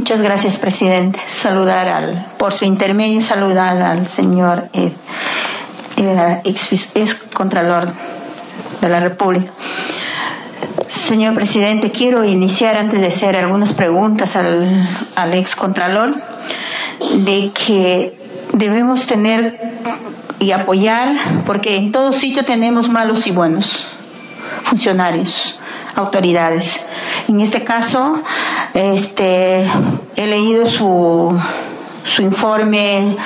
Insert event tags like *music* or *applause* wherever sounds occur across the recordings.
Muchas gracias, presidente. Saludar al, por su intermedio, saludar al señor eh, eh, ex, contralor de la República. Señor presidente, quiero iniciar antes de hacer algunas preguntas al, al ex contralor de que debemos tener y apoyar, porque en todo sitio tenemos malos y buenos funcionarios, autoridades. En este caso, este, he leído su, su informe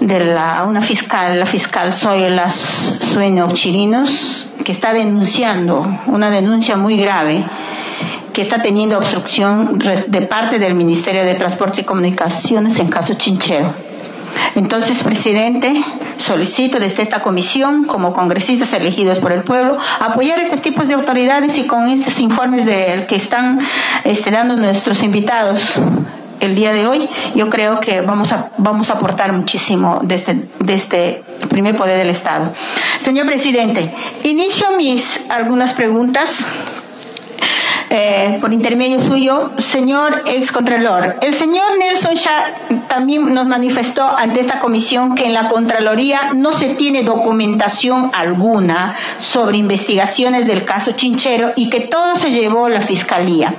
de la, una fiscal, la fiscal Soyela Sueño Chirinos, que está denunciando una denuncia muy grave que está teniendo obstrucción de parte del Ministerio de Transportes y Comunicaciones en caso Chinchero. Entonces, presidente, solicito desde esta comisión, como congresistas elegidos por el pueblo, apoyar estos tipos de autoridades y con estos informes del que están este, dando nuestros invitados el día de hoy, yo creo que vamos a, vamos a aportar muchísimo de este, de este primer poder del Estado. Señor presidente, inicio mis algunas preguntas *laughs* eh, por intermedio suyo, señor ex contralor. El señor Nelson Shah también nos manifestó ante esta comisión que en la Contraloría no se tiene documentación alguna sobre investigaciones del caso Chinchero y que todo se llevó a la Fiscalía.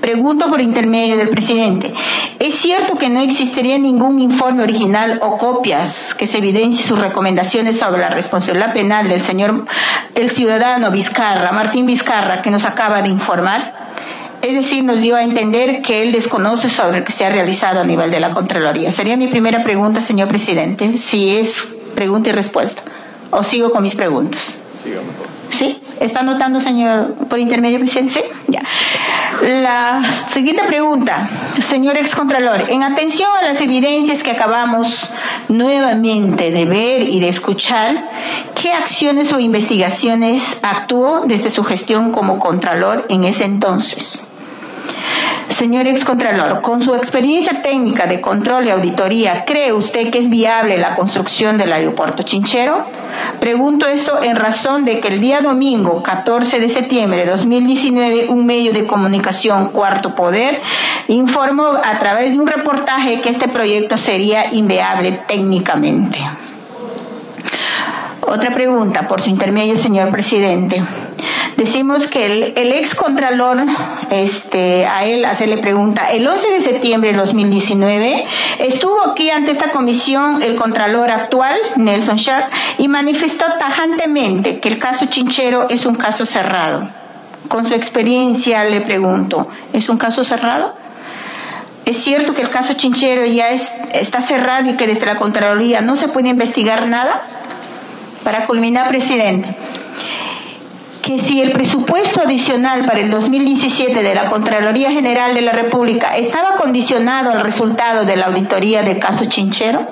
Pregunto por intermedio del presidente. ¿Es cierto que no existiría ningún informe original o copias que se evidencie sus recomendaciones sobre la responsabilidad penal del señor, el ciudadano Vizcarra, Martín Vizcarra, que nos acaba de informar? Es decir, nos dio a entender que él desconoce sobre lo que se ha realizado a nivel de la Contraloría. Sería mi primera pregunta, señor presidente, si es pregunta y respuesta. ¿O sigo con mis preguntas? ¿Sí? ¿Está notando, señor, por intermedio, presidente? Sí, ya. La siguiente pregunta, señor excontralor. En atención a las evidencias que acabamos nuevamente de ver y de escuchar, ¿qué acciones o investigaciones actuó desde su gestión como contralor en ese entonces? Señor excontralor, con su experiencia técnica de control y auditoría, ¿cree usted que es viable la construcción del aeropuerto Chinchero? Pregunto esto en razón de que el día domingo 14 de septiembre de 2019 un medio de comunicación Cuarto Poder informó a través de un reportaje que este proyecto sería inviable técnicamente. Otra pregunta, por su intermedio, señor presidente. Decimos que el, ex contralor, este, a él hacerle pregunta, el 11 de septiembre de 2019 estuvo aquí ante esta comisión el contralor actual, Nelson Sharp, y manifestó tajantemente que el caso Chinchero es un caso cerrado. Con su experiencia le pregunto, ¿es un caso cerrado? ¿Es cierto que el caso Chinchero ya está cerrado y que desde la Contraloría no se puede investigar nada? Para culminar, presidente, que si el presupuesto adicional para el 2017 de la Contraloría General de la República estaba condicionado al resultado de la auditoría del caso Chinchero.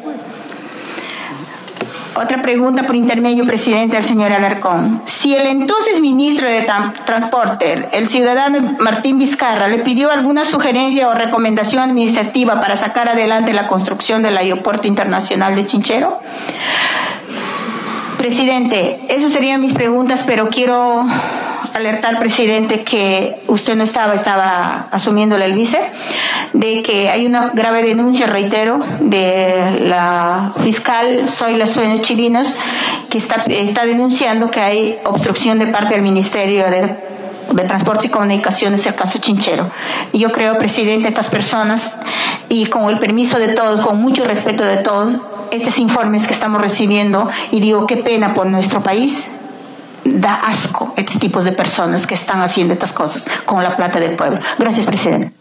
Otra pregunta por intermedio, presidente, al señor Alarcón. Si el entonces ministro de Transporte, el ciudadano Martín Vizcarra, le pidió alguna sugerencia o recomendación administrativa para sacar adelante la construcción del aeropuerto internacional de Chinchero, Presidente, esas serían mis preguntas, pero quiero alertar, presidente, que usted no estaba, estaba asumiendo el vice, de que hay una grave denuncia, reitero, de la fiscal Zoila Sueños Chilinos, que está, está denunciando que hay obstrucción de parte del Ministerio de de Transportes y Comunicaciones, el caso Chinchero. Y yo creo, presidente, estas personas, y con el permiso de todos, con mucho respeto de todos, estos informes que estamos recibiendo y digo qué pena por nuestro país, da asco estos tipos de personas que están haciendo estas cosas con la plata del pueblo. Gracias, presidente.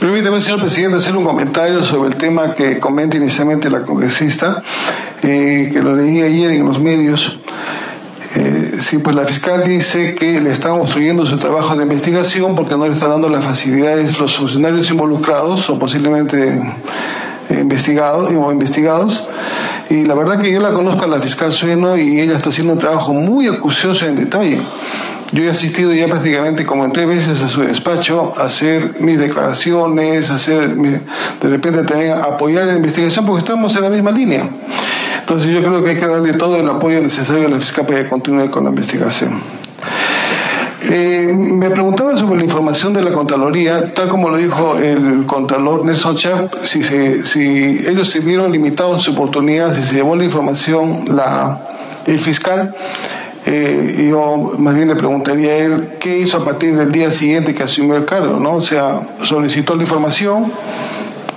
Permítame, señor presidente, hacer un comentario sobre el tema que comenta inicialmente la congresista, eh, que lo leí ayer en los medios. Sí, pues la fiscal dice que le están obstruyendo su trabajo de investigación porque no le está dando las facilidades los funcionarios involucrados o posiblemente eh, investigados o investigados. Y la verdad que yo la conozco a la fiscal Sueno y ella está haciendo un trabajo muy acucioso en detalle. Yo he asistido ya prácticamente como tres veces a su despacho a hacer mis declaraciones, a hacer, de repente también apoyar la investigación porque estamos en la misma línea. Entonces yo creo que hay que darle todo el apoyo necesario a la fiscal para que continúe con la investigación. Eh, me preguntaba sobre la información de la Contraloría, tal como lo dijo el Contralor Nelson Chap, si, si ellos se vieron limitados en su oportunidad, si se llevó la información la, el fiscal. Eh, yo más bien le preguntaría a él qué hizo a partir del día siguiente que asumió el cargo, ¿no? O sea, solicitó la información,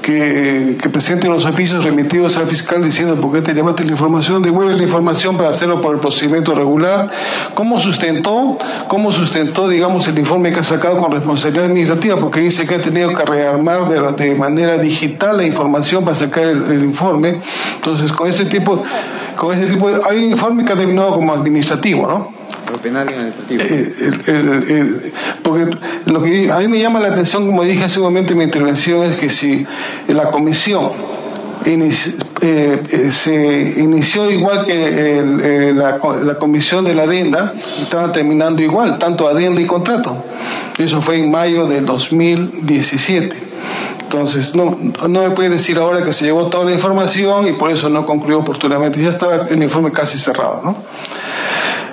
que, que, presente los oficios remitidos al fiscal diciendo por qué te llevaste la información, devuelve la información para hacerlo por el procedimiento regular. ¿Cómo sustentó, cómo sustentó, digamos, el informe que ha sacado con responsabilidad administrativa? Porque dice que ha tenido que rearmar de, de manera digital la información para sacar el, informe. Entonces, con ese tipo, con ese tipo, hay un informe que ha terminado como administrativo, ¿no? Penal y administrativo. Eh, porque lo que a mí me llama la atención, como dije hace un momento en mi intervención, es que si la comisión eh, eh, se inició igual que la, la, comisión de la adenda, estaban terminando igual, tanto adenda y contrato. Eso fue en mayo del 2017. Entonces, no, no me puede decir ahora que se llevó toda la información y por eso no concluyó oportunamente. Ya estaba el informe casi cerrado, ¿no?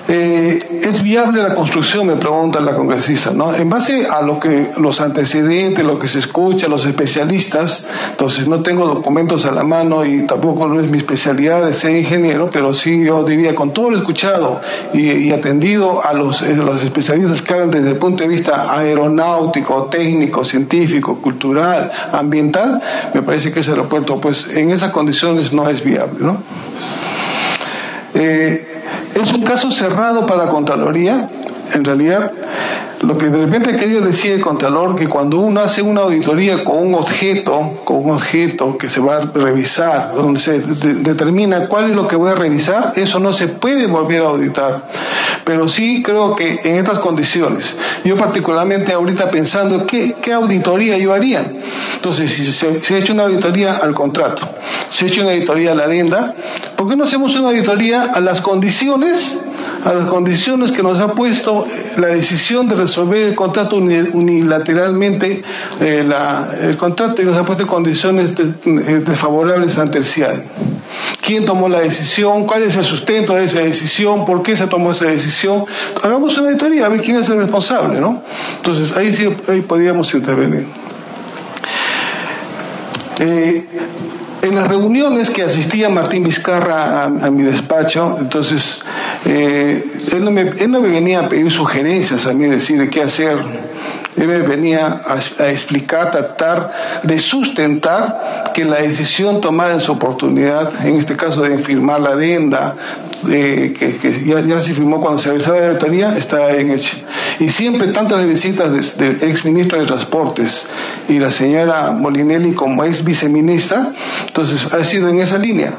Eh, ¿Es viable la construcción? Me pregunta la congresista, ¿no? En base a lo que los antecedentes, lo que se escucha, los especialistas, entonces no tengo documentos a la mano y tampoco no es mi especialidad de ser ingeniero, pero sí yo diría con todo lo escuchado y, atendido a los, eh, los especialistas que hablan desde el punto de vista aeronáutico, técnico, científico, cultural, ambiental, me parece que ese aeropuerto, pues en esas condiciones no es viable, ¿no? Eh, es un caso cerrado para la Contraloría. En realidad, lo que de repente ha querido decir el Contralor, que cuando uno hace una auditoría con un objeto, con un objeto que se va a revisar, donde se determina cuál es lo que voy a revisar, eso no se puede volver a auditar. Pero sí creo que en estas condiciones, yo particularmente ahorita pensando qué, qué auditoría yo haría. Entonces, si se, se ha hecho una auditoría al contrato, se ha hecho una auditoría a la adenda, ¿por qué no hacemos una auditoría a las condiciones, a las condiciones que nos ha puesto la decisión de resolver el contrato unilateralmente, eh, el contrato y nos ha puesto condiciones eh, desfavorables ante el CIAD? ¿Quién tomó la decisión? ¿Cuál es el sustento de esa decisión? ¿Por qué se tomó esa decisión? Hagamos una auditoría a ver quién es el responsable, ¿no? Entonces ahí sí ahí podríamos intervenir. Eh, en las reuniones que asistía Martín Vizcarra a, mi despacho, entonces eh, él, no me, me venía a pedir sugerencias a mí, decir qué hacer. Él venía a, explicar, tratar de sustentar que la decisión tomada en su oportunidad, en este caso de firmar la adenda, que, ya, se firmó cuando se realizaba la auditoría, está en hecho. Y siempre, tanto las visitas del ex ministro de Transportes y la señora Molinelli como ex viceministra, entonces ha sido en esa línea.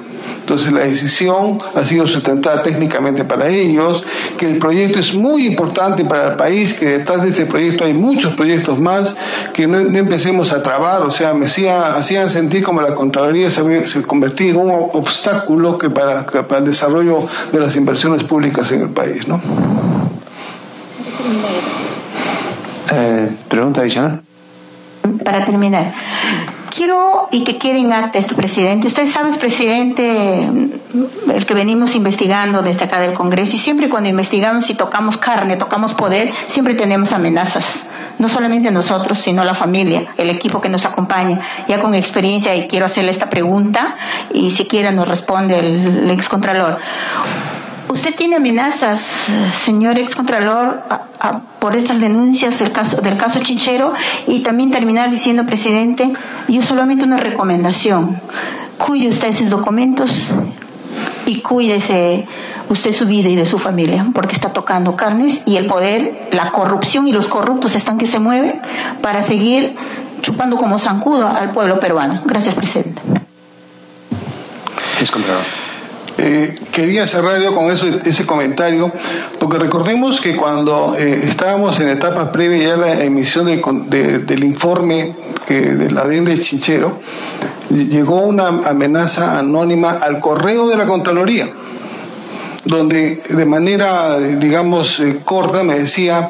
Entonces la decisión ha sido sustentada técnicamente para ellos, que el proyecto es muy importante para el país, que detrás de este proyecto hay muchos proyectos más, que no, empecemos a trabar, o sea, me hacían sentir como la Contraloría se, se convertía en un obstáculo que para, para el desarrollo de las inversiones públicas en el país. ¿no? Eh, ¿Pregunta adicional? Para terminar, quiero y que quede en acta esto, presidente. Usted sabe, presidente, el que venimos investigando desde acá del Congreso y siempre cuando investigamos y tocamos carne, tocamos poder, siempre tenemos amenazas. No solamente nosotros, sino la familia, el equipo que nos acompaña. Ya con experiencia, y quiero hacerle esta pregunta, y si quiera nos responde el, ex excontralor. ¿Usted tiene amenazas, señor excontralor, por estas denuncias del caso, del caso Chinchero? Y también terminar diciendo, presidente, yo solamente una recomendación. Cuide usted esos documentos y cuídese usted su vida y de su familia, porque está tocando carnes y el poder, la corrupción y los corruptos están que se mueven para seguir chupando como zancudo al pueblo peruano. Gracias, presidente. Eh, quería cerrar yo con eso, ese comentario, porque recordemos que cuando eh, estábamos en etapa previa ya a la emisión del, del informe de la DEN de Chinchero, llegó una amenaza anónima al correo de la Contraloría donde de manera, digamos, eh, corta me decía,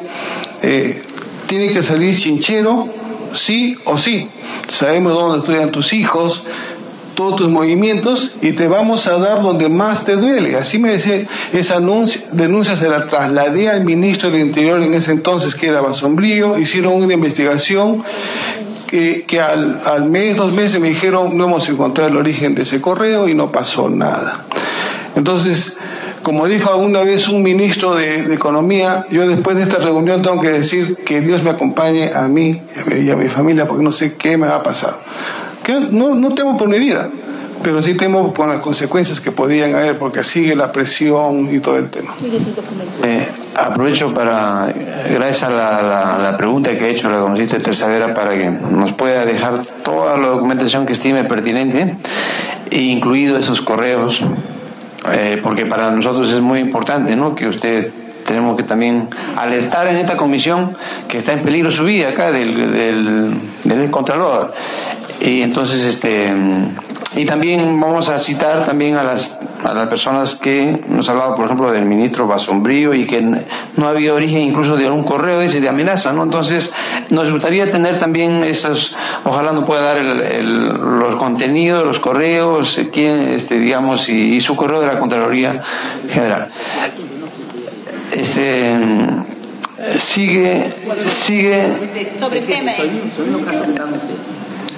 eh, tiene que salir chinchero, sí o sí. Sabemos dónde estudian tus hijos, todos tus movimientos y te vamos a dar donde más te duele. Así me decía, esa denuncia se la trasladé al ministro del Interior en ese entonces, que era Basombrío, hicieron una investigación que, al mes, dos meses me dijeron, no hemos encontrado el origen de ese correo y no pasó nada. Entonces, como dijo alguna vez un ministro de, Economía, yo después de esta reunión tengo que decir que Dios me acompañe a mí y a mi familia porque no sé qué me va a pasar. Que no, no temo por mi vida, pero sí temo por las consecuencias que podían haber porque sigue la presión y todo el tema. Eh, aprovecho para, gracias a la, la, pregunta que ha hecho la congresista Tercera para que nos pueda dejar toda la documentación que estime pertinente, incluido esos correos eh, porque para nosotros es muy importante, ¿no? Que usted tenemos que también alertar en esta comisión que está en peligro su vida acá del, del, del Contralor. Y entonces, este, y también vamos a citar también a las, a las personas que nos ha hablado, por ejemplo, del ministro Basombrío y que no había origen incluso de un correo ese de amenaza, ¿no? Entonces, nos gustaría tener también esas, ojalá nos pueda dar el, los contenidos, los correos, quién, este, digamos, y, su correo de la Contraloría General. Este, sigue, sigue. Sobre tema.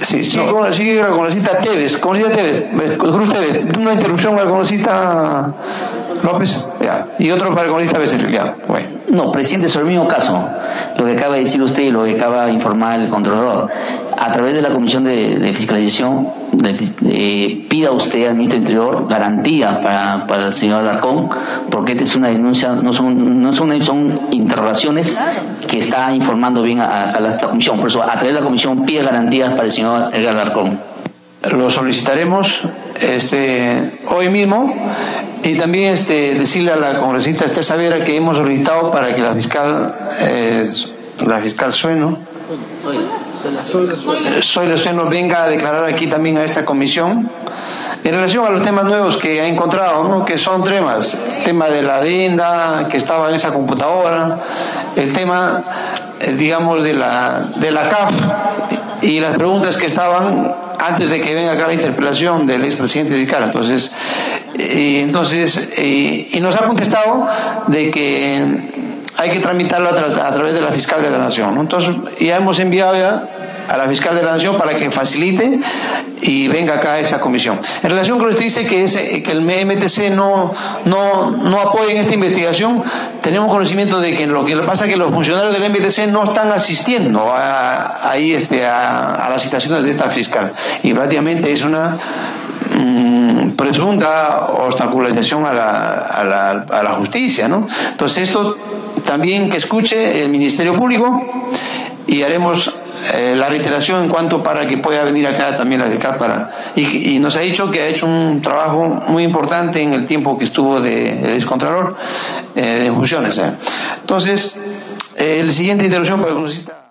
Sí, sí, con la, sigue la congresista Tevez. Congresista Tevez, Cruz Tevez, una interrupción con la congresista López. Ya. Y otro para el congresista Becerril. Ya. Bueno. No, presidente, sobre el mismo caso, lo que acaba de decir usted y lo que acaba de informar el controlador, a través de la Comisión de, Fiscalización, pida usted al ministro Interior garantía para, para el señor Alarcón, porque esta es una denuncia, no son, no son, son interrogaciones que está informando bien a, a, la comisión. Por eso, a través de la comisión, pide garantías para el señor Edgar Alarcón. Lo solicitaremos este, hoy mismo y también este, decirle a la congresista Esther Savera que hemos solicitado para que la fiscal, eh, la fiscal Sueno, Soy Sueno venga a declarar aquí también a esta comisión en relación a los temas nuevos que ha encontrado, ¿no? que son temas, tema de la adenda que estaba en esa computadora, el tema, eh, digamos, de la, de la CAF y las preguntas que estaban antes de que venga acá la interpelación del expresidente Vicara. Entonces, y, entonces y, nos ha contestado de que hay que tramitarlo a, través de la fiscal de la Nación. Entonces, ya hemos enviado ya a la fiscal de la Nación para que facilite y venga acá a esta comisión. En relación con lo que usted dice que, es, que el MTC no, no, no apoya en esta investigación, tenemos conocimiento de que lo que pasa es que los funcionarios del MTC no están asistiendo a, ahí este, a, las citaciones de esta fiscal y prácticamente es una mm, presunta obstaculización a la, a, la, a la justicia. ¿no? Entonces esto también que escuche el Ministerio Público y haremos eh, la reiteración en cuanto para que pueda venir acá también la fiscal para y, nos ha dicho que ha hecho un trabajo muy importante en el tiempo que estuvo de, excontralor eh, en funciones. ¿eh? Entonces, el siguiente interrupción para el